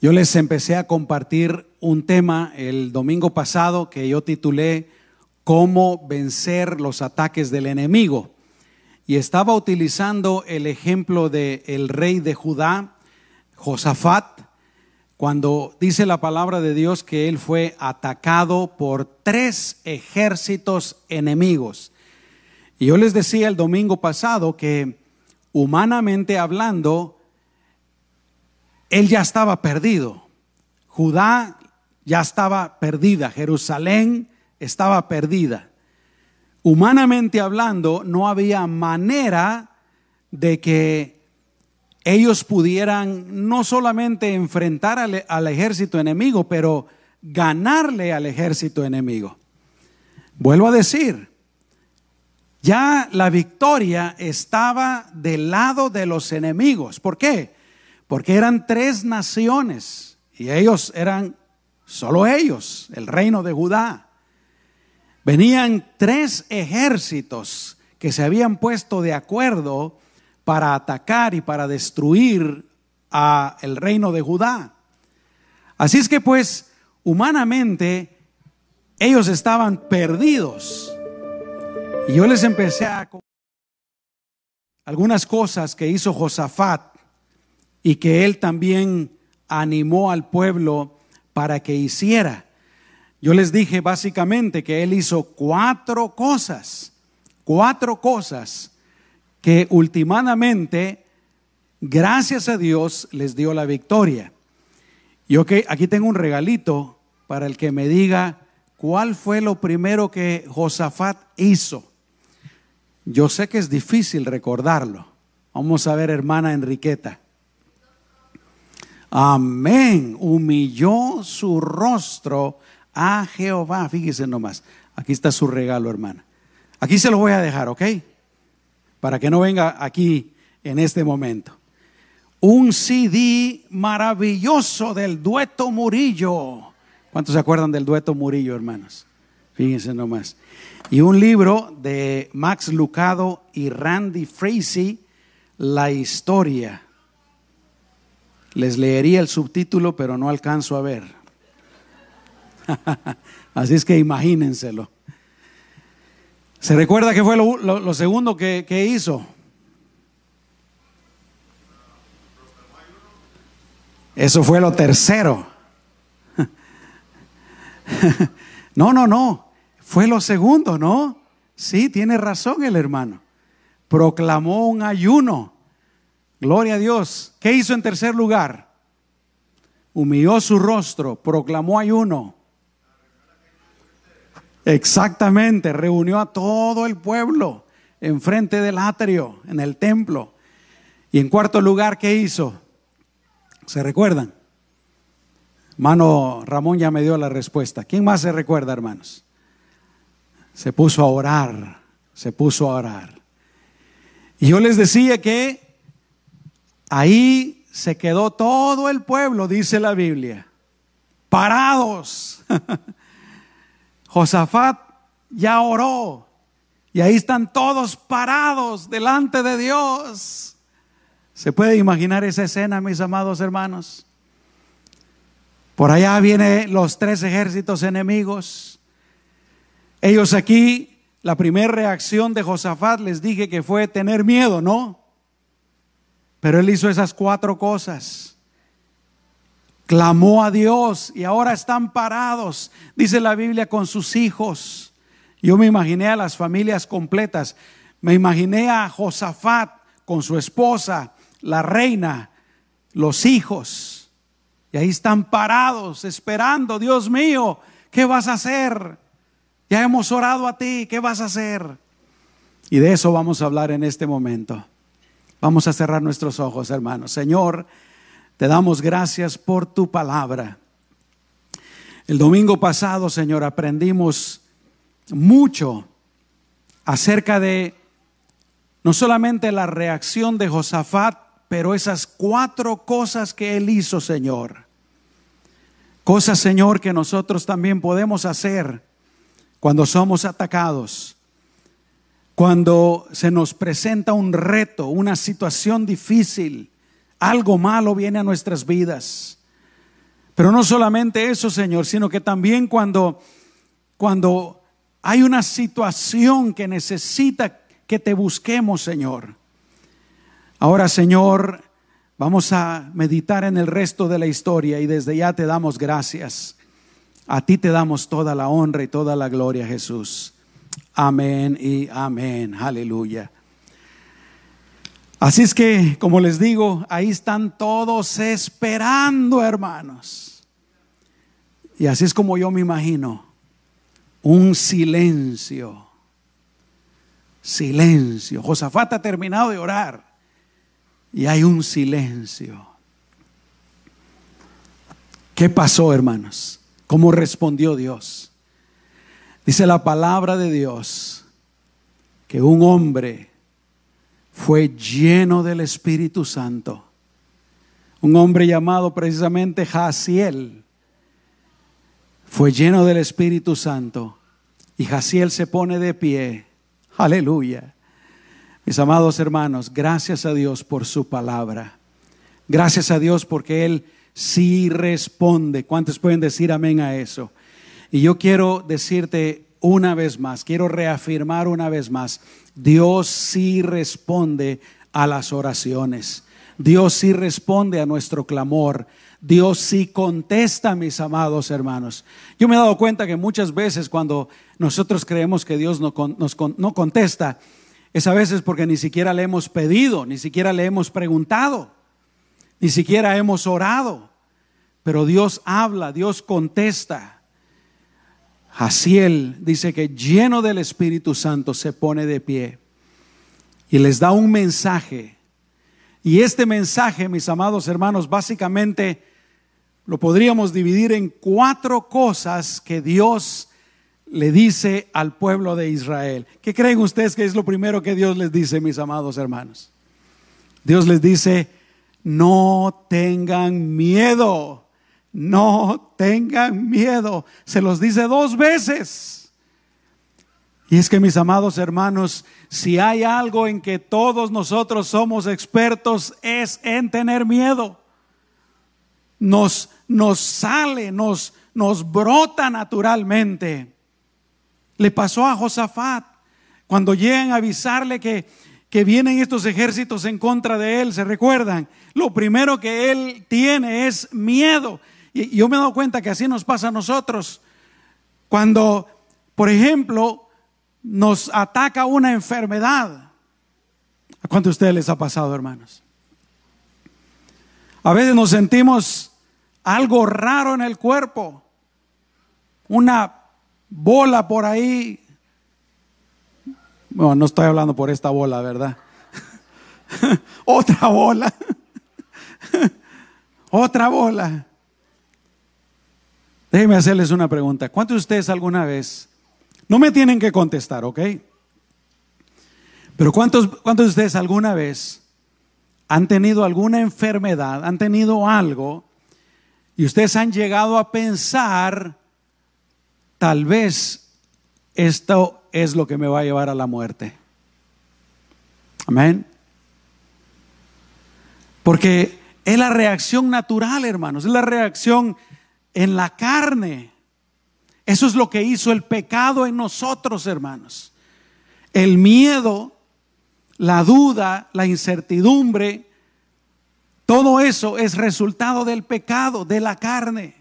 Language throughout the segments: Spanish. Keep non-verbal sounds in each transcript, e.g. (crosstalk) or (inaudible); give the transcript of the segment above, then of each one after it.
Yo les empecé a compartir un tema el domingo pasado que yo titulé Cómo vencer los ataques del enemigo. Y estaba utilizando el ejemplo del el rey de Judá, Josafat, cuando dice la palabra de Dios que él fue atacado por tres ejércitos enemigos. Y yo les decía el domingo pasado que humanamente hablando, él ya estaba perdido. Judá ya estaba perdida, Jerusalén estaba perdida. Humanamente hablando, no había manera de que ellos pudieran no solamente enfrentar al, al, ejército enemigo, pero ganarle al ejército enemigo. Vuelvo a decir, ya la victoria estaba del lado de los enemigos. ¿Por qué? Porque eran tres naciones y ellos eran solo ellos, el reino de Judá. Venían tres ejércitos que se habían puesto de acuerdo para atacar y para destruir a el reino de Judá. Así es que pues humanamente ellos estaban perdidos. Y yo les empecé a algunas cosas que hizo Josafat y que él también animó al pueblo para que hiciera. Yo les dije básicamente que él hizo cuatro cosas, cuatro cosas que últimamente, gracias a Dios, les dio la victoria. Yo que aquí tengo un regalito para el que me diga cuál fue lo primero que Josafat hizo. Yo sé que es difícil recordarlo. Vamos a ver, hermana Enriqueta. Amén. Humilló su rostro a Jehová. Fíjese nomás. Aquí está su regalo, hermana. Aquí se lo voy a dejar, ¿ok? Para que no venga aquí en este momento. Un CD maravilloso del dueto Murillo. ¿Cuántos se acuerdan del dueto Murillo, hermanos? Fíjense nomás. Y un libro de Max Lucado y Randy Frazee, La historia. Les leería el subtítulo, pero no alcanzo a ver. (laughs) Así es que imagínenselo. ¿Se recuerda que fue lo, segundo que hizo? Eso fue lo tercero. (laughs) No, no, no. Fue lo segundo, ¿no? Sí, tiene razón el hermano. Proclamó un ayuno. Gloria a Dios. ¿Qué hizo en tercer lugar? Humilló su rostro, proclamó ayuno. Exactamente, reunió a todo el pueblo enfrente del atrio, en el templo. Y en cuarto lugar, ¿qué hizo? ¿Se recuerdan? Hermano Ramón ya me dio la respuesta. ¿Quién más se recuerda, hermanos? Se puso a orar, se puso a orar. Y yo les decía que Ahí se quedó todo el pueblo, dice la Biblia, parados. (laughs) Josafat ya oró y ahí están todos parados delante de Dios. ¿Se puede imaginar esa escena, mis amados hermanos? Por allá vienen los tres ejércitos enemigos. Ellos aquí, la primera reacción de Josafat les dije que fue tener miedo, ¿no? Pero él hizo esas cuatro cosas. Clamó a Dios y ahora están parados, dice la Biblia, con sus hijos. Yo me imaginé a las familias completas. Me imaginé a Josafat con su esposa, la reina, los hijos. Y ahí están parados, esperando, Dios mío, ¿qué vas a hacer? Ya hemos orado a ti, ¿qué vas a hacer? Y de eso vamos a hablar en este momento. Vamos a cerrar nuestros ojos, hermanos. Señor, te damos gracias por tu palabra. El domingo pasado, Señor, aprendimos mucho acerca de no solamente la reacción de Josafat, pero esas cuatro cosas que él hizo, Señor. Cosas, Señor, que nosotros también podemos hacer cuando somos atacados cuando se nos presenta un reto, una situación difícil, algo malo viene a nuestras vidas. Pero no solamente eso, Señor, sino que también cuando, cuando hay una situación que necesita que te busquemos, Señor. Ahora, Señor, vamos a meditar en el resto de la historia y desde ya te damos gracias. A ti te damos toda la honra y toda la gloria, Jesús. Amén y amén. Aleluya. Así es que, como les digo, ahí están todos esperando, hermanos. Y así es como yo me imagino, un silencio, silencio. Josafat ha terminado de orar y hay un silencio. ¿Qué pasó, hermanos? ¿Cómo respondió Dios? Dice la palabra de Dios que un hombre fue lleno del Espíritu Santo. Un hombre llamado precisamente Jaciel fue lleno del Espíritu Santo. Y Jaciel se pone de pie. Aleluya. Mis amados hermanos, gracias a Dios por su palabra. Gracias a Dios porque Él sí responde. ¿Cuántos pueden decir amén a eso? Y yo quiero decirte una vez más, quiero reafirmar una vez más, Dios sí responde a las oraciones. Dios sí responde a nuestro clamor. Dios sí contesta, mis amados hermanos. Yo me he dado cuenta que muchas veces cuando nosotros creemos que Dios no, no contesta, es a veces porque ni siquiera le hemos pedido, ni siquiera le hemos preguntado, ni siquiera hemos orado. Pero Dios habla, Dios contesta. Jaciel dice que lleno del Espíritu Santo se pone de pie y les da un mensaje. Y este mensaje, mis amados hermanos, básicamente lo podríamos dividir en cuatro cosas que Dios le dice al pueblo de Israel. ¿Qué creen ustedes que es lo primero que Dios les dice, mis amados hermanos? Dios les dice, no tengan miedo, no tengan miedo. Se los dice dos veces. Y es que, mis amados hermanos, si hay algo en que todos nosotros somos expertos es en tener miedo. Nos, nos sale, nos, nos brota naturalmente. Le pasó a Josafat cuando llegan a avisarle que, que vienen estos ejércitos en contra de él, ¿se recuerdan? Lo primero que él tiene es miedo. Y yo me he dado cuenta que así nos pasa a nosotros. Cuando, por ejemplo, nos ataca una enfermedad. ¿A cuánto de ustedes les ha pasado, hermanos? A veces nos sentimos algo raro en el cuerpo. Una bola por ahí. Bueno, no estoy hablando por esta bola, ¿verdad? (laughs) Otra bola. (laughs) Otra bola. Déjenme hacerles una pregunta. ¿Cuántos de ustedes alguna vez, no me tienen que contestar, ok? Pero ¿cuántos, cuántos de ustedes alguna vez han tenido alguna enfermedad, han tenido algo, y ustedes han llegado a pensar tal vez esto es lo que me va a llevar a la muerte. Amén. Porque es la reacción natural, hermanos, es la reacción en la carne. Eso es lo que hizo el pecado en nosotros, hermanos. El miedo, la duda, la incertidumbre, todo eso es resultado del pecado, de la carne.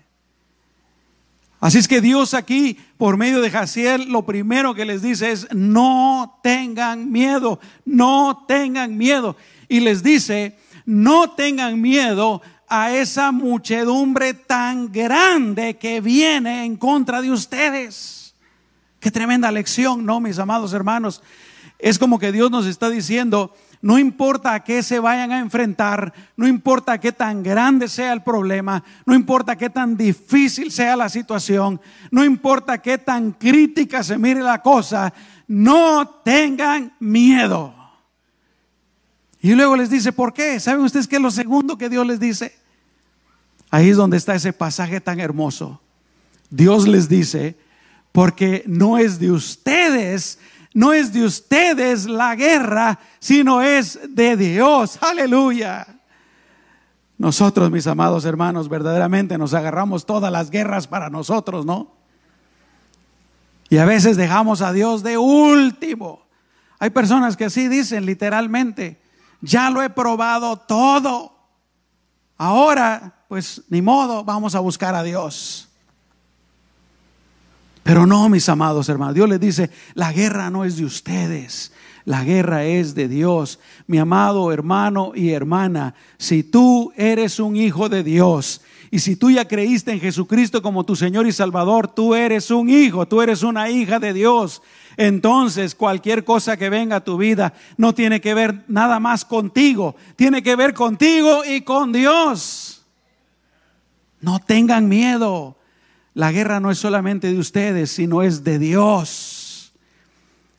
Así es que Dios aquí, por medio de Jaciel, lo primero que les dice es, no tengan miedo, no tengan miedo. Y les dice, no tengan miedo a esa muchedumbre tan grande que viene en contra de ustedes. Qué tremenda lección, ¿no, mis amados hermanos? Es como que Dios nos está diciendo, no importa a qué se vayan a enfrentar, no importa qué tan grande sea el problema, no importa qué tan difícil sea la situación, no importa qué tan crítica se mire la cosa, no tengan miedo. Y luego les dice, ¿por qué? ¿Saben ustedes qué es lo segundo que Dios les dice? Ahí es donde está ese pasaje tan hermoso. Dios les dice, porque no es de ustedes no es de ustedes la guerra, sino es de Dios. Aleluya. Nosotros, mis amados hermanos, verdaderamente nos agarramos todas las guerras para nosotros, ¿no? Y a veces dejamos a Dios de último. Hay personas que así dicen literalmente, ya lo he probado todo. Ahora, pues ni modo, vamos a buscar a Dios. Pero no, mis amados hermanos, Dios les dice, la guerra no es de ustedes, la guerra es de Dios. Mi amado hermano y hermana, si tú eres un hijo de Dios y si tú ya creíste en Jesucristo como tu Señor y Salvador, tú eres un hijo, tú eres una hija de Dios. Entonces cualquier cosa que venga a tu vida no tiene que ver nada más contigo, tiene que ver contigo y con Dios. No tengan miedo. La guerra no es solamente de ustedes, sino es de Dios.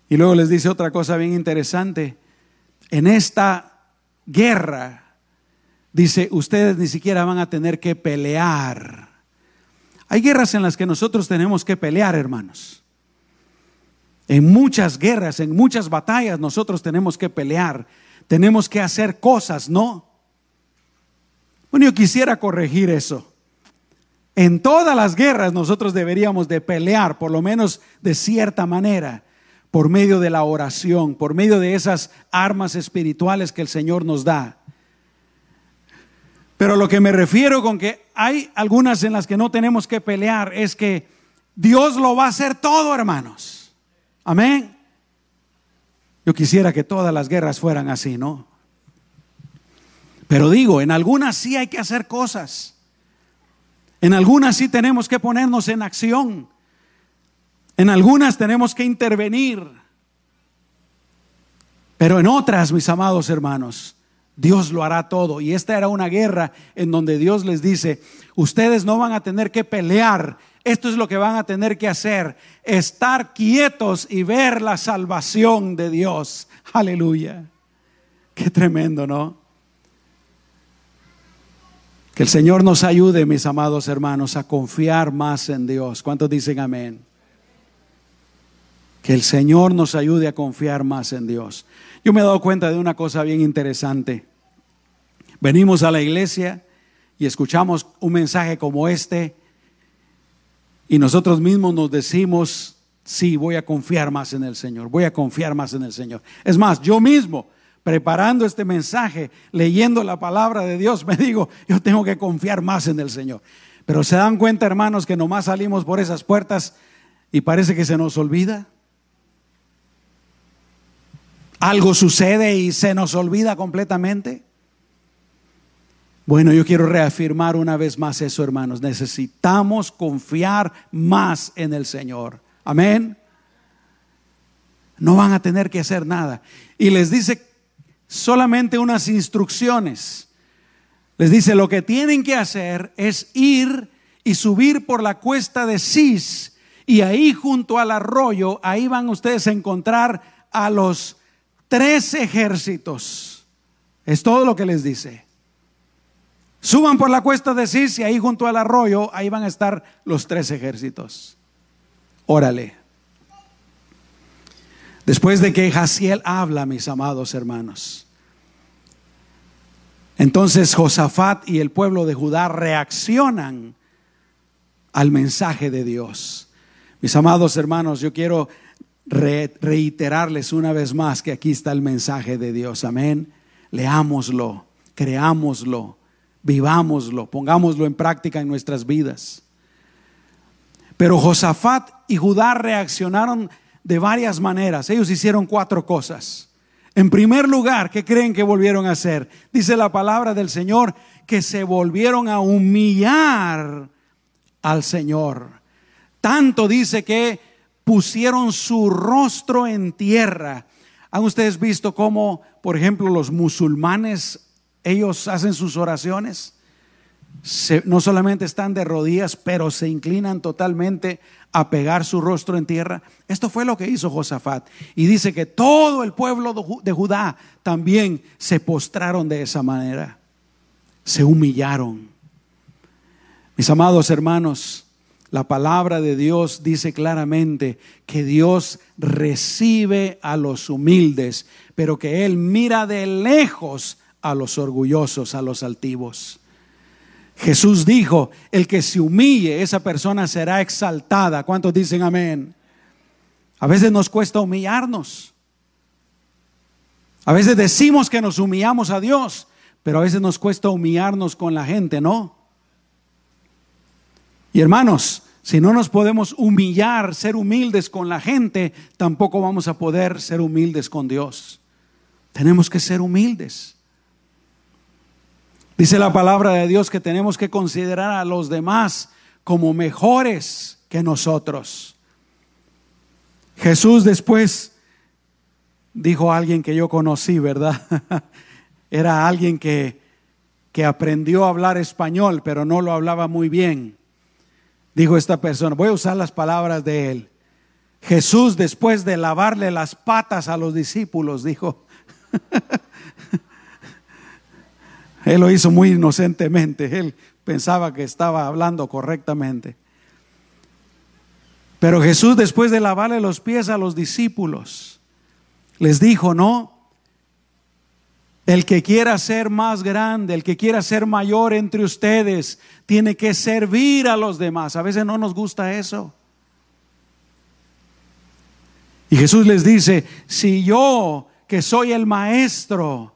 Y luego les dice otra cosa bien interesante. En esta guerra, dice, ustedes ni siquiera van a tener que pelear. Hay guerras en las que nosotros tenemos que pelear, hermanos. En muchas guerras, en muchas batallas nosotros tenemos que pelear. Tenemos que hacer cosas, ¿no? Bueno, yo quisiera corregir eso. En todas las guerras nosotros deberíamos de pelear, por lo menos de cierta manera por medio de la oración, por medio de esas armas espirituales que el Señor nos da. Pero lo que me refiero con que hay algunas en las que no tenemos que pelear es que Dios lo va a hacer todo, hermanos. Amén. Yo quisiera que todas las guerras fueran así, ¿no? Pero digo, en algunas sí hay que hacer cosas. En algunas sí tenemos que ponernos en acción. En algunas tenemos que intervenir, pero en otras, mis amados hermanos, Dios lo hará todo. Y esta era una guerra en donde Dios les dice, ustedes no van a tener que pelear, esto es lo que van a tener que hacer, estar quietos y ver la salvación de Dios. Aleluya. Qué tremendo, ¿no? Que el Señor nos ayude, mis amados hermanos, a confiar más en Dios. ¿Cuántos dicen amén? Que el Señor nos ayude a confiar más en Dios. Yo me he dado cuenta de una cosa bien interesante. Venimos a la iglesia y escuchamos un mensaje como este y nosotros mismos nos decimos, sí, voy a confiar más en el Señor, voy a confiar más en el Señor. Es más, yo mismo, preparando este mensaje, leyendo la palabra de Dios, (laughs) me digo, yo tengo que confiar más en el Señor. Pero se dan cuenta, hermanos, que nomás salimos por esas puertas y parece que se nos olvida algo sucede y se nos olvida completamente. Bueno, yo quiero reafirmar una vez más eso, hermanos. Necesitamos confiar más en el Señor. Amén. No van a tener que hacer nada. Y les dice solamente unas instrucciones. Les dice, lo que tienen que hacer es ir y subir por la cuesta de Cis. Y ahí junto al arroyo, ahí van ustedes a encontrar a los tres ejércitos. Es todo lo que les dice. Suban por la cuesta de Cis y ahí junto al arroyo, ahí van a estar los tres ejércitos. Órale. Después de que Jaciel habla, mis amados hermanos. Entonces Josafat y el pueblo de Judá reaccionan al mensaje de Dios. Mis amados hermanos, yo quiero reiterarles una vez más que aquí está el mensaje de Dios. Amén. Leámoslo, creámoslo, vivámoslo, pongámoslo en práctica en nuestras vidas. Pero Josafat y Judá reaccionaron de varias maneras. Ellos hicieron cuatro cosas. En primer lugar, ¿qué creen que volvieron a hacer? Dice la palabra del Señor que se volvieron a humillar al Señor. Tanto dice que pusieron su rostro en tierra. ¿Han ustedes visto cómo, por ejemplo, los musulmanes, ellos hacen sus oraciones? no solamente están de rodillas, pero se inclinan totalmente a pegar su rostro en tierra. Esto fue lo que hizo Josafat. Y dice que todo el pueblo de Judá también se postraron de esa manera. Se humillaron. Mis amados hermanos, la palabra de Dios dice claramente que Dios recibe a los humildes, pero que Él mira de lejos a los orgullosos, a los altivos. Jesús dijo, el que se humille, esa persona será exaltada. ¿Cuántos dicen amén? A veces nos cuesta humillarnos. A veces decimos que nos humillamos a Dios, pero a veces nos cuesta humillarnos con la gente, ¿no? Y hermanos, si no nos podemos humillar, ser humildes con la gente, tampoco vamos a poder ser humildes con Dios. Tenemos que ser humildes. Dice la palabra de Dios que tenemos que considerar a los demás como mejores que nosotros. Jesús después dijo a alguien que yo conocí, ¿verdad? (laughs) Era alguien que, que aprendió a hablar español, pero no lo hablaba muy bien. Dijo esta persona, voy a usar las palabras de él. Jesús después de lavarle las patas a los discípulos, dijo, (laughs) Él lo hizo muy inocentemente. Él pensaba que estaba hablando correctamente. Pero Jesús, después de lavarle los pies a los discípulos, les dijo, no, el que quiera ser más grande, el que quiera ser mayor entre ustedes, tiene que servir a los demás. A veces no nos gusta eso. Y Jesús les dice, si yo, que soy el maestro,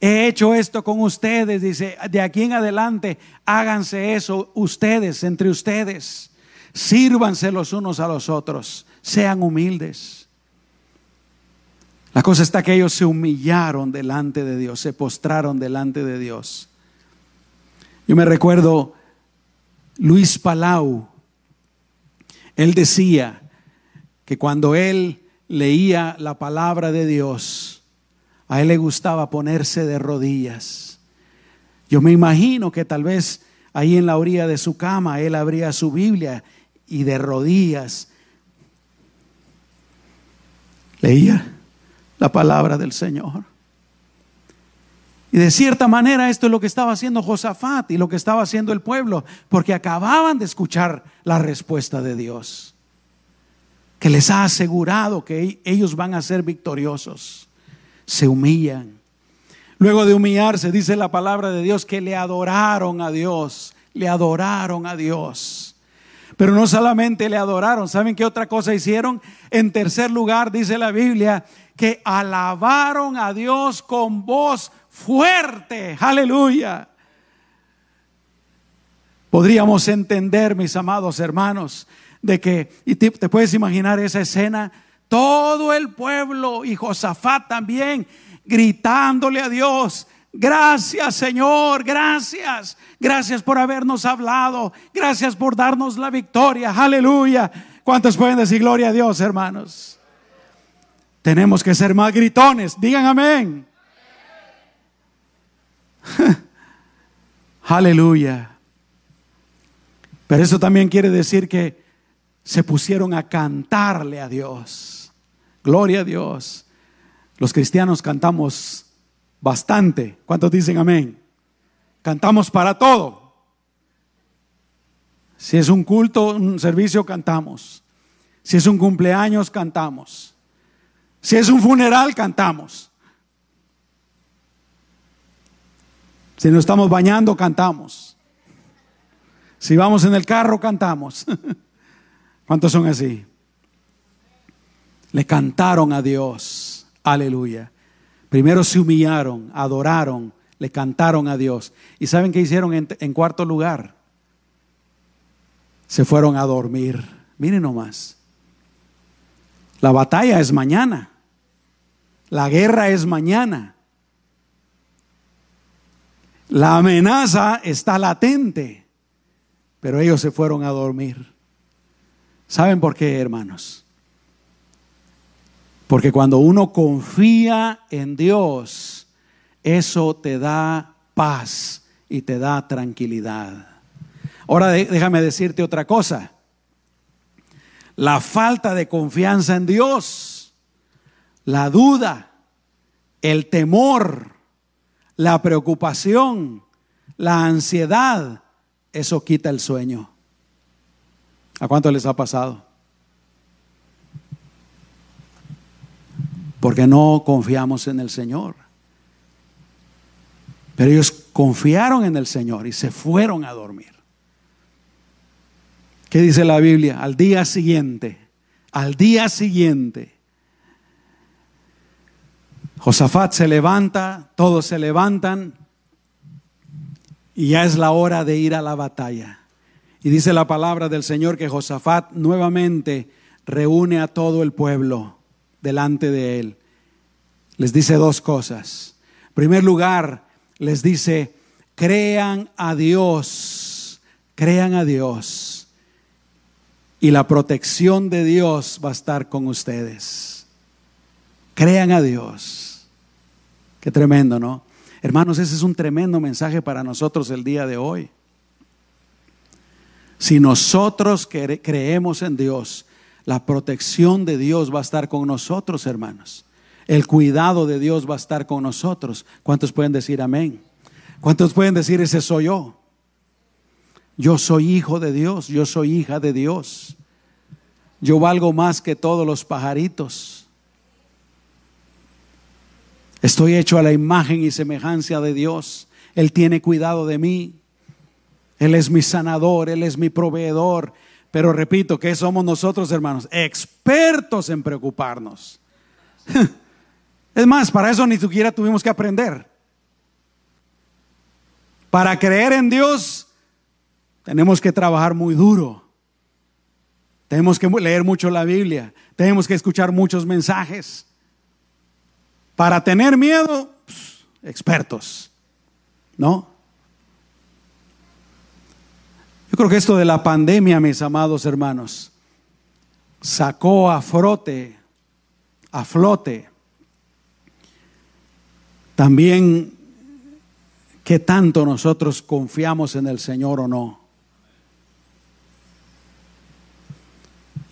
He hecho esto con ustedes, dice, de aquí en adelante háganse eso ustedes, entre ustedes. Sírvanse los unos a los otros, sean humildes. La cosa está que ellos se humillaron delante de Dios, se postraron delante de Dios. Yo me recuerdo Luis Palau, él decía que cuando él leía la palabra de Dios, a él le gustaba ponerse de rodillas. Yo me imagino que tal vez ahí en la orilla de su cama él abría su Biblia y de rodillas leía la palabra del Señor. Y de cierta manera esto es lo que estaba haciendo Josafat y lo que estaba haciendo el pueblo, porque acababan de escuchar la respuesta de Dios, que les ha asegurado que ellos van a ser victoriosos se humillan. Luego de humillarse, dice la palabra de Dios que le adoraron a Dios, le adoraron a Dios. Pero no solamente le adoraron, ¿saben qué otra cosa hicieron? En tercer lugar, dice la Biblia, que alabaron a Dios con voz fuerte. Aleluya. Podríamos entender, mis amados hermanos, de que, y te, te puedes imaginar esa escena, todo el pueblo y Josafat también gritándole a Dios. Gracias Señor, gracias. Gracias por habernos hablado. Gracias por darnos la victoria. Aleluya. ¿Cuántos pueden decir gloria a Dios, hermanos? Tenemos que ser más gritones. Digan amén. (laughs) Aleluya. Pero eso también quiere decir que se pusieron a cantarle a Dios. Gloria a Dios. Los cristianos cantamos bastante. ¿Cuántos dicen amén? Cantamos para todo. Si es un culto, un servicio, cantamos. Si es un cumpleaños, cantamos. Si es un funeral, cantamos. Si nos estamos bañando, cantamos. Si vamos en el carro, cantamos. (laughs) ¿Cuántos son así? Le cantaron a Dios. Aleluya. Primero se humillaron, adoraron, le cantaron a Dios. ¿Y saben qué hicieron en, cuarto lugar? Se fueron a dormir. Miren nomás. La batalla es mañana. La guerra es mañana. La amenaza está latente. Pero ellos se fueron a dormir. ¿Saben por qué, hermanos? Porque cuando uno confía en Dios, eso te da paz y te da tranquilidad. Ahora déjame decirte otra cosa. La falta de confianza en Dios, la duda, el temor, la preocupación, la ansiedad, eso quita el sueño. ¿A cuánto les ha pasado? Porque no confiamos en el Señor. Pero ellos confiaron en el Señor y se fueron a dormir. ¿Qué dice la Biblia? Al día siguiente, al día siguiente, Josafat se levanta, todos se levantan y ya es la hora de ir a la batalla. Y dice la palabra del Señor que Josafat nuevamente reúne a todo el pueblo delante de él. Les dice dos cosas. En primer lugar, les dice, crean a Dios, crean a Dios. Y la protección de Dios va a estar con ustedes. Crean a Dios. Qué tremendo, ¿no? Hermanos, ese es un tremendo mensaje para nosotros el día de hoy. Si nosotros creemos en Dios, la protección de Dios va a estar con nosotros, hermanos. El cuidado de Dios va a estar con nosotros. ¿Cuántos pueden decir amén? ¿Cuántos pueden decir ese soy yo? Yo soy hijo de Dios, yo soy hija de Dios. Yo valgo más que todos los pajaritos. Estoy hecho a la imagen y semejanza de Dios. Él tiene cuidado de mí. Él es mi sanador, Él es mi proveedor. Pero repito, que somos nosotros, hermanos? Expertos en preocuparnos. (laughs) Es más, para eso ni siquiera tuvimos que aprender. Para creer en Dios, tenemos que trabajar muy duro. Tenemos que leer mucho la Biblia. Tenemos que escuchar muchos mensajes. Para tener miedo, expertos. ¿No? Yo creo que esto de la pandemia, mis amados hermanos, sacó a frote, a flote, también qué tanto nosotros confiamos en el Señor o no.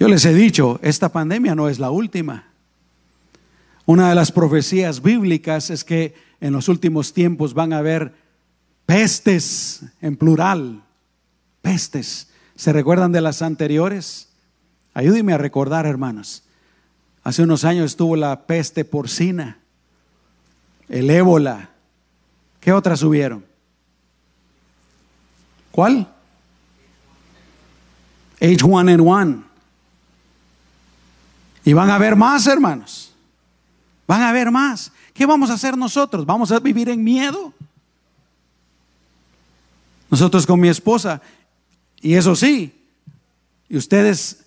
Yo les he dicho, esta pandemia no es la última. Una de las profecías bíblicas es que en los últimos tiempos van a haber pestes en plural pestes. ¿Se recuerdan de las anteriores? Ayúdenme a recordar, hermanos. Hace unos años estuvo la peste porcina, el ébola. ¿Qué otras subieron? ¿Cuál? H1N1. Y van a haber más, hermanos. Van a haber más. ¿Qué vamos a hacer nosotros? ¿Vamos a vivir en miedo? Nosotros con mi esposa y eso sí, y ustedes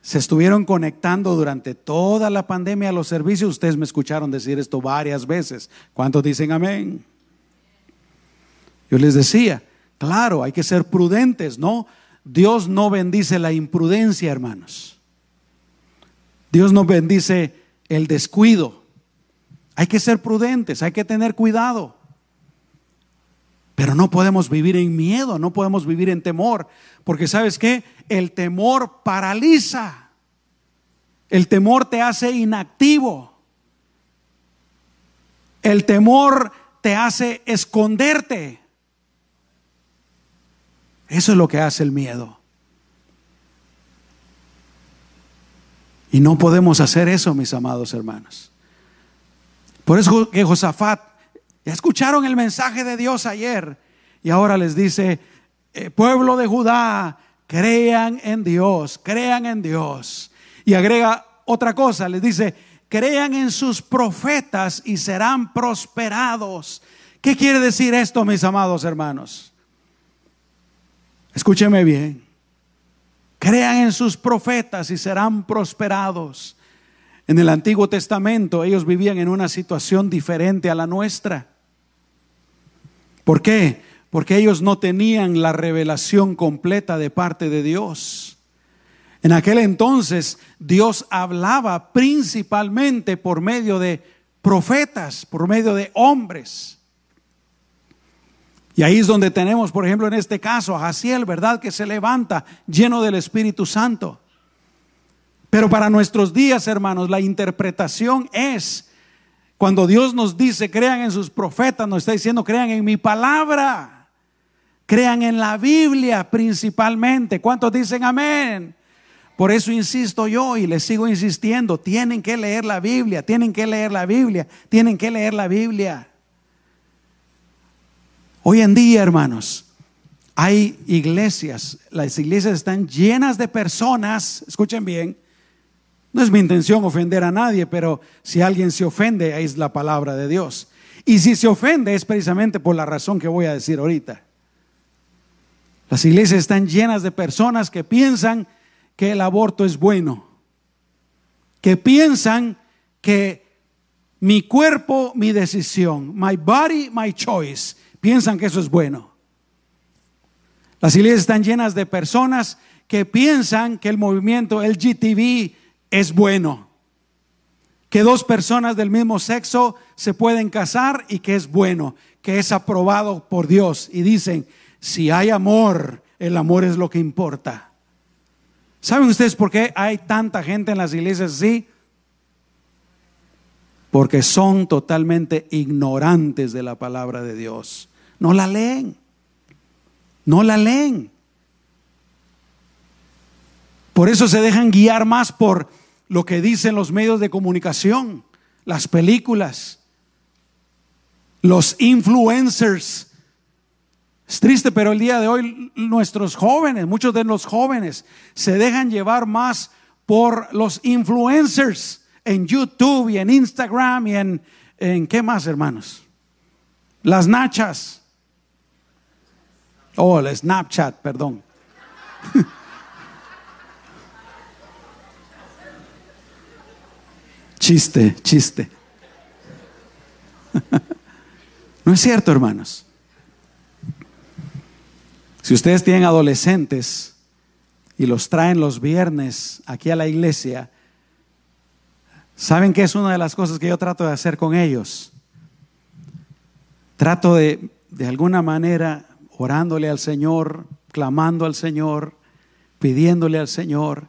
se estuvieron conectando durante toda la pandemia a los servicios, ustedes me escucharon decir esto varias veces. ¿Cuántos dicen amén? Yo les decía, claro, hay que ser prudentes, ¿no? Dios no bendice la imprudencia, hermanos. Dios no bendice el descuido. Hay que ser prudentes, hay que tener cuidado. Pero no podemos vivir en miedo, no podemos vivir en temor, porque sabes qué? El temor paraliza. El temor te hace inactivo. El temor te hace esconderte. Eso es lo que hace el miedo. Y no podemos hacer eso, mis amados hermanos. Por eso que Josafat ya escucharon el mensaje de Dios ayer y ahora les dice, eh, pueblo de Judá, crean en Dios, crean en Dios. Y agrega otra cosa, les dice, crean en sus profetas y serán prosperados. ¿Qué quiere decir esto, mis amados hermanos? Escúcheme bien. Crean en sus profetas y serán prosperados. En el Antiguo Testamento ellos vivían en una situación diferente a la nuestra. ¿Por qué? Porque ellos no tenían la revelación completa de parte de Dios. En aquel entonces Dios hablaba principalmente por medio de profetas, por medio de hombres. Y ahí es donde tenemos, por ejemplo, en este caso, a Jaciel, ¿verdad? Que se levanta lleno del Espíritu Santo. Pero para nuestros días, hermanos, la interpretación es cuando Dios nos dice, crean en sus profetas, nos está diciendo, crean en mi palabra. Crean en la Biblia principalmente. ¿Cuántos dicen amén? Por eso insisto yo y les sigo insistiendo, tienen que leer la Biblia, tienen que leer la Biblia, tienen que leer la Biblia. Hoy en día, hermanos, hay iglesias, las iglesias están llenas de personas, escuchen bien, no es mi intención ofender a nadie, pero si alguien se ofende, es la palabra de Dios. Y si se ofende es precisamente por la razón que voy a decir ahorita. Las iglesias están llenas de personas que piensan que el aborto es bueno, que piensan que mi cuerpo, mi decisión, my body, my choice, piensan que eso es bueno. Las iglesias están llenas de personas que piensan que el movimiento LGTB es bueno. Que dos personas del mismo sexo se pueden casar y que es bueno, que es aprobado por Dios. Y dicen, si hay amor, el amor es lo que importa. ¿Saben ustedes por qué hay tanta gente en las iglesias así? Porque son totalmente ignorantes de la palabra de Dios. No la leen. No la leen. Por eso se dejan guiar más por lo que dicen los medios de comunicación, las películas, los influencers. Es triste, pero el día de hoy nuestros jóvenes, muchos de los jóvenes, se dejan llevar más por los influencers en YouTube y en Instagram y en, ¿qué más, hermanos? Las nachas. Oh, el Snapchat, perdón. (laughs) Chiste, chiste. (laughs) No es cierto, hermanos. Si ustedes tienen adolescentes y los traen los viernes aquí a la iglesia, ¿saben qué es una de las cosas que yo trato de hacer con ellos? Trato de, de alguna manera, orándole al Señor, clamando al Señor, pidiéndole al Señor,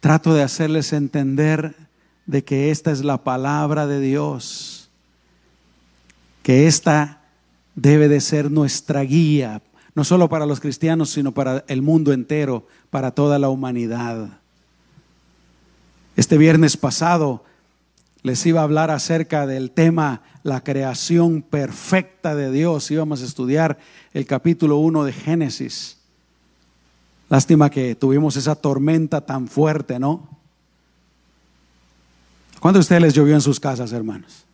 trato de hacerles entender de que esta es la palabra de Dios, que esta debe de ser nuestra guía, no solo para los cristianos, sino para el mundo entero, para toda la humanidad. Este viernes pasado les iba a hablar acerca del tema la creación perfecta de Dios. Íbamos a estudiar el capítulo 1 de Génesis. Lástima que tuvimos esa tormenta tan fuerte, ¿no? ¿Cuántos de ustedes les llovió en sus casas, hermanos?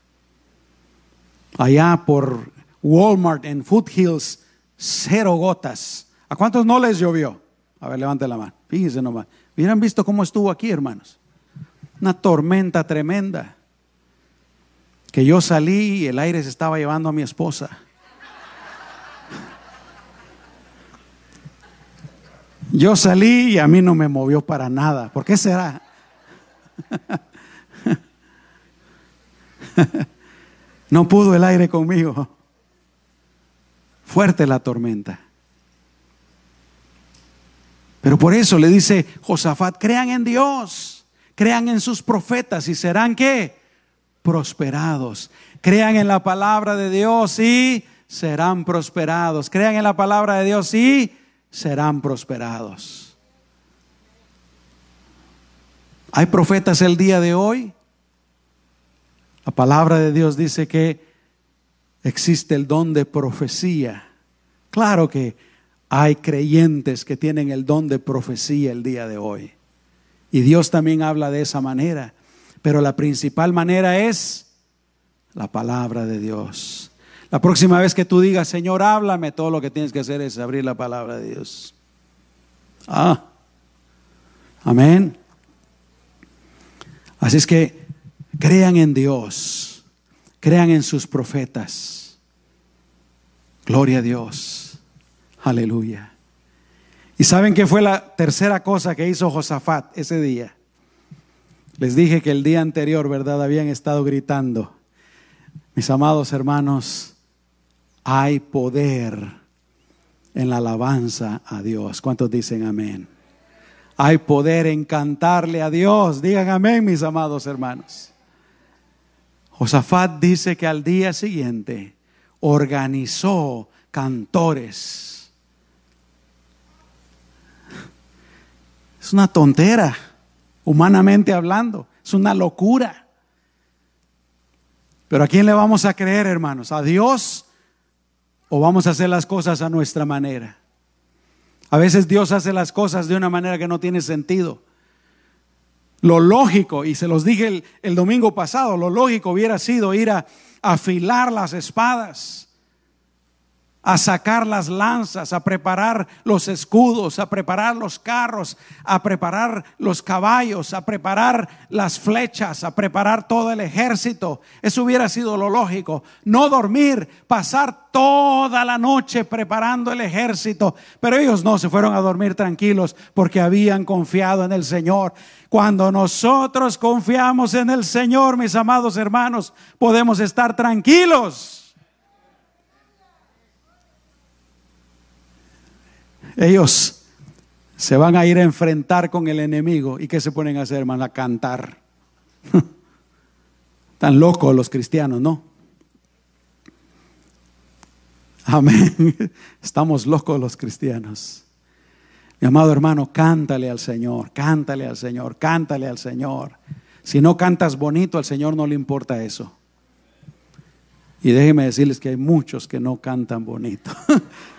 Allá por Walmart en Foothills, cero gotas. ¿A cuántos no les llovió? A ver, levante la mano. Fíjense nomás. Hubieran visto cómo estuvo aquí, hermanos. Una tormenta tremenda. Que yo salí y el aire se estaba llevando a mi esposa. Yo salí y a mí no me movió para nada. ¿Por qué será? (laughs) (laughs) no pudo el aire conmigo. Fuerte la tormenta. Pero por eso le dice Josafat, crean en Dios, crean en sus profetas y serán qué? Prosperados. Crean en la palabra de Dios y serán prosperados. Crean en la palabra de Dios y serán prosperados. ¿Hay profetas el día de hoy? La palabra de Dios dice que existe el don de profecía. Claro que hay creyentes que tienen el don de profecía el día de hoy. Y Dios también habla de esa manera. Pero la principal manera es la palabra de Dios. La próxima vez que tú digas, Señor, háblame, todo lo que tienes que hacer es abrir la palabra de Dios. Ah, amén. Así es que Crean en Dios, crean en sus profetas. Gloria a Dios. Aleluya. ¿Y saben qué fue la tercera cosa que hizo Josafat ese día? Les dije que el día anterior, ¿verdad? Habían estado gritando. Mis amados hermanos, hay poder en la alabanza a Dios. ¿Cuántos dicen amén? Hay poder en cantarle a Dios. Digan amén, mis amados hermanos. Josafat dice que al día siguiente organizó cantores. Es una tontera, humanamente hablando, es una locura. Pero ¿a quién le vamos a creer, hermanos? ¿A Dios o vamos a hacer las cosas a nuestra manera. A veces Dios hace las cosas de una manera que no tiene sentido. Lo lógico, y se los dije el, domingo pasado, lo lógico hubiera sido ir a afilar las espadas a sacar las lanzas, a preparar los escudos, a preparar los carros, a preparar los caballos, a preparar las flechas, a preparar todo el ejército. Eso hubiera sido lo lógico. No dormir, pasar toda la noche preparando el ejército. Pero ellos no se fueron a dormir tranquilos porque habían confiado en el Señor. Cuando nosotros confiamos en el Señor, mis amados hermanos, podemos estar tranquilos Ellos se van a ir a enfrentar con el enemigo. ¿Y qué se ponen a hacer, hermano? A cantar. (laughs) Tan locos los cristianos, ¿no? Amén. (laughs) Estamos locos los cristianos. Mi amado hermano, cántale al Señor, cántale al Señor, cántale al Señor. Si no cantas bonito, al Señor no le importa eso. Y déjenme decirles que hay muchos que no cantan bonito. (laughs)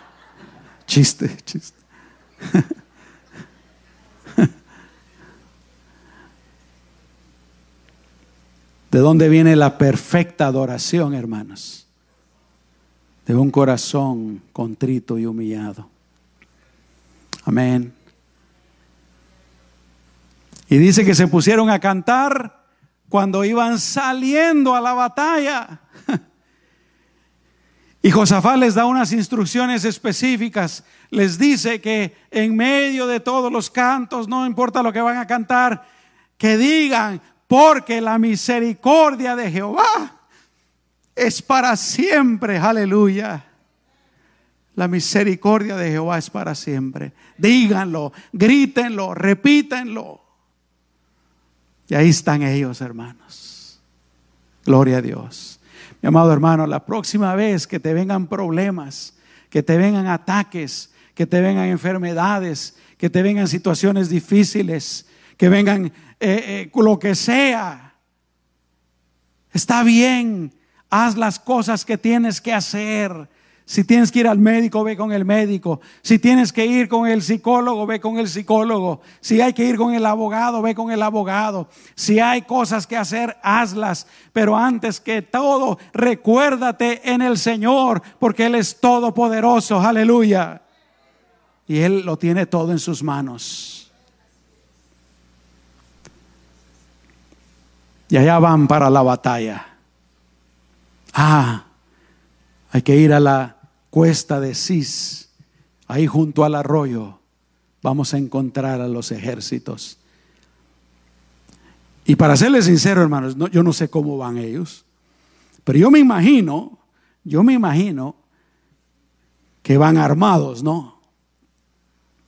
Chiste, chiste. (laughs) ¿De dónde viene la perfecta adoración, hermanos? De un corazón contrito y humillado. Amén. Y dice que se pusieron a cantar cuando iban saliendo a la batalla. Y Josafat les da unas instrucciones específicas. Les dice que en medio de todos los cantos, no importa lo que van a cantar, que digan, porque la misericordia de Jehová es para siempre. Aleluya. La misericordia de Jehová es para siempre. Díganlo, grítenlo, repítenlo. Y ahí están ellos, hermanos. Gloria a Dios. Amado hermano, la próxima vez que te vengan problemas, que te vengan ataques, que te vengan enfermedades, que te vengan situaciones difíciles, que vengan eh, eh, lo que sea, está bien, haz las cosas que tienes que hacer si tienes que ir al médico, ve con el médico. Si tienes que ir con el psicólogo, ve con el psicólogo. Si hay que ir con el abogado, ve con el abogado. Si hay cosas que hacer, hazlas. Pero antes que todo, recuérdate en el Señor, porque Él es todopoderoso. Aleluya. Y Él lo tiene todo en sus manos. Y allá van para la batalla. Ah, hay que ir a la cuesta de Cis, ahí junto al arroyo, vamos a encontrar a los ejércitos. Y para serles sincero, hermanos, yo no sé cómo van ellos, pero yo me imagino, yo me imagino que van armados, ¿no?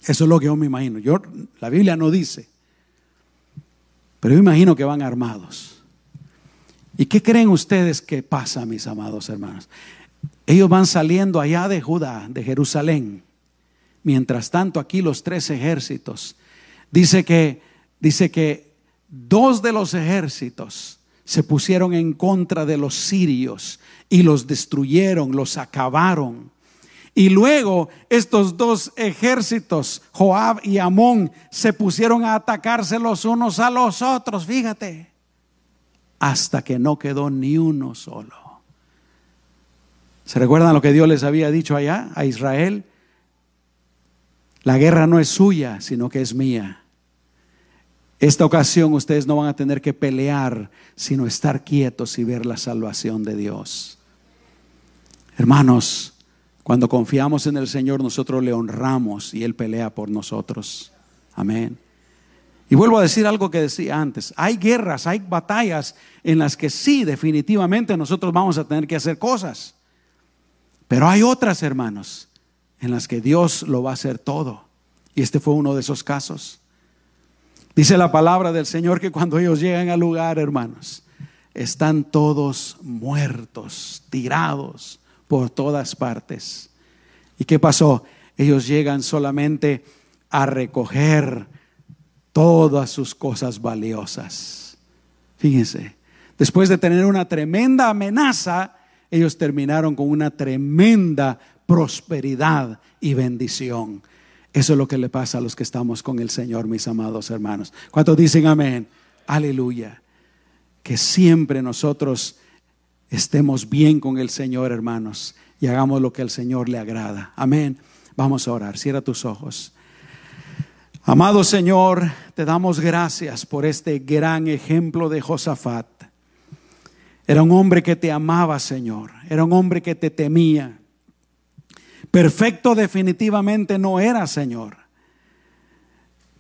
Eso es lo que yo me imagino. Yo, la Biblia no dice, pero yo imagino que van armados. ¿Y qué creen ustedes que pasa, mis amados hermanos? Ellos van saliendo allá de Judá, de Jerusalén. Mientras tanto, aquí los tres ejércitos. Dice que, dice que dos de los ejércitos se pusieron en contra de los sirios y los destruyeron, los acabaron. Y luego estos dos ejércitos, Joab y Amón, se pusieron a atacarse los unos a los otros, fíjate, hasta que no quedó ni uno solo. ¿Se recuerdan lo que Dios les había dicho allá a Israel? La guerra no es suya, sino que es mía. Esta ocasión ustedes no van a tener que pelear, sino estar quietos y ver la salvación de Dios. Hermanos, cuando confiamos en el Señor, nosotros le honramos y Él pelea por nosotros. Amén. Y vuelvo a decir algo que decía antes. Hay guerras, hay batallas en las que sí, definitivamente nosotros vamos a tener que hacer cosas. Pero hay otras, hermanos, en las que Dios lo va a hacer todo. Y este fue uno de esos casos. Dice la palabra del Señor que cuando ellos llegan al lugar, hermanos, están todos muertos, tirados por todas partes. ¿Y qué pasó? Ellos llegan solamente a recoger todas sus cosas valiosas. Fíjense, después de tener una tremenda amenaza, ellos terminaron con una tremenda prosperidad y bendición. Eso es lo que le pasa a los que estamos con el Señor, mis amados hermanos. ¿Cuántos dicen amén? Aleluya. Que siempre nosotros estemos bien con el Señor, hermanos, y hagamos lo que al Señor le agrada. Amén. Vamos a orar. Cierra tus ojos. Amado Señor, te damos gracias por este gran ejemplo de Josafat. Era un hombre que te amaba, Señor. Era un hombre que te temía. Perfecto definitivamente no era, Señor.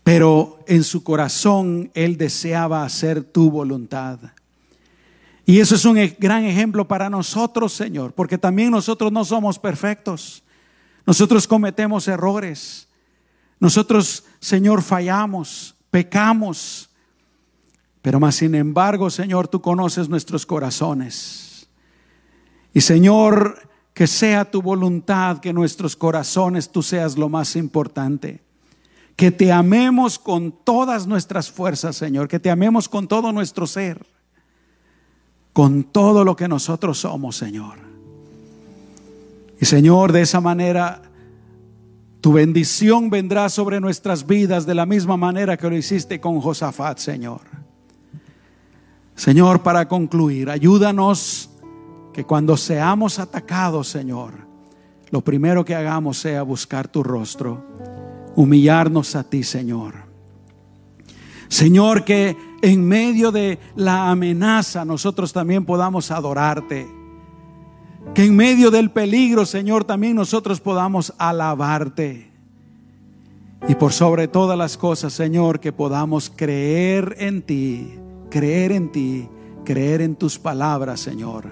Pero en su corazón él deseaba hacer tu voluntad. Y eso es un e-, gran ejemplo para nosotros, Señor, porque también nosotros no somos perfectos. Nosotros cometemos errores. Nosotros, Señor, fallamos, pecamos. Pero más sin embargo, Señor, tú conoces nuestros corazones. Y Señor, que sea tu voluntad que nuestros corazones tú seas lo más importante. Que te amemos con todas nuestras fuerzas, Señor. Que te amemos con todo nuestro ser con todo lo que nosotros somos, Señor. Y Señor, de esa manera, tu bendición vendrá sobre nuestras vidas de la misma manera que lo hiciste con Josafat, Señor. Señor, para concluir, ayúdanos que cuando seamos atacados, Señor, lo primero que hagamos sea buscar tu rostro, humillarnos a ti, Señor. Señor, que en medio de la amenaza nosotros también podamos adorarte. Que en medio del peligro, Señor, también nosotros podamos alabarte. Y por sobre todas las cosas, Señor, que podamos creer en ti, creer en ti, creer en tus palabras, Señor.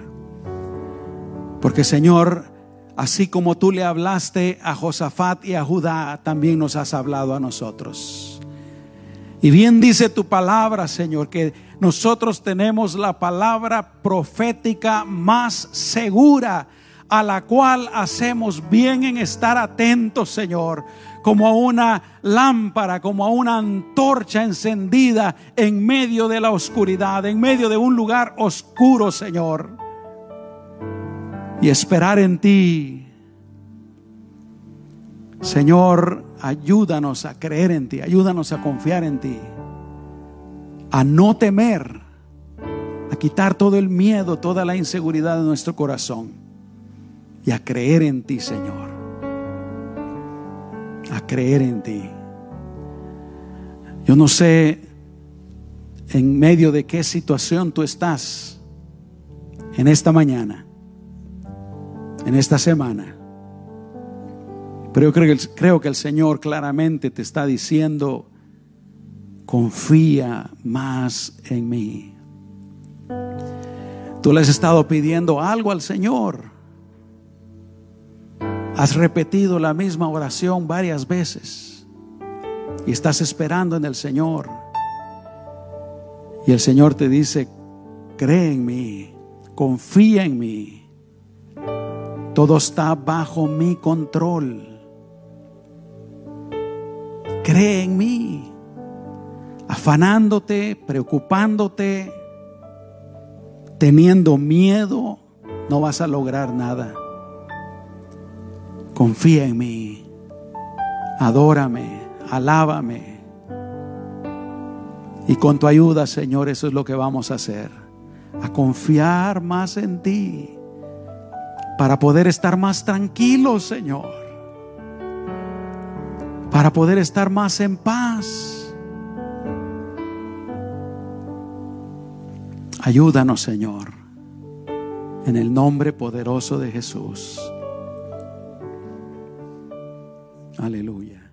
Porque, Señor, así como tú le hablaste a Josafat y a Judá, también nos has hablado a nosotros. Y bien dice tu palabra, Señor, que nosotros tenemos la palabra profética más segura, a la cual hacemos bien en estar atentos, Señor, como a una lámpara, como a una antorcha encendida en medio de la oscuridad, en medio de un lugar oscuro, Señor. Y esperar en ti. Señor, ayúdanos a creer en ti, ayúdanos a confiar en ti, a no temer, a quitar todo el miedo, toda la inseguridad de nuestro corazón y a creer en ti, Señor. A creer en ti. Yo no sé en medio de qué situación tú estás en esta mañana, en esta semana. Pero yo creo que, creo que el Señor claramente te está diciendo, confía más en mí. Tú le has estado pidiendo algo al Señor. Has repetido la misma oración varias veces y estás esperando en el Señor. Y el Señor te dice, cree en mí, confía en mí. Todo está bajo mi control. Cree en mí. Afanándote, preocupándote, teniendo miedo, no vas a lograr nada. Confía en mí. Adórame, alábame. Y con tu ayuda, Señor, eso es lo que vamos a hacer. A confiar más en ti. Para poder estar más tranquilos, Señor para poder estar más en paz. Ayúdanos, Señor, en el nombre poderoso de Jesús. Aleluya.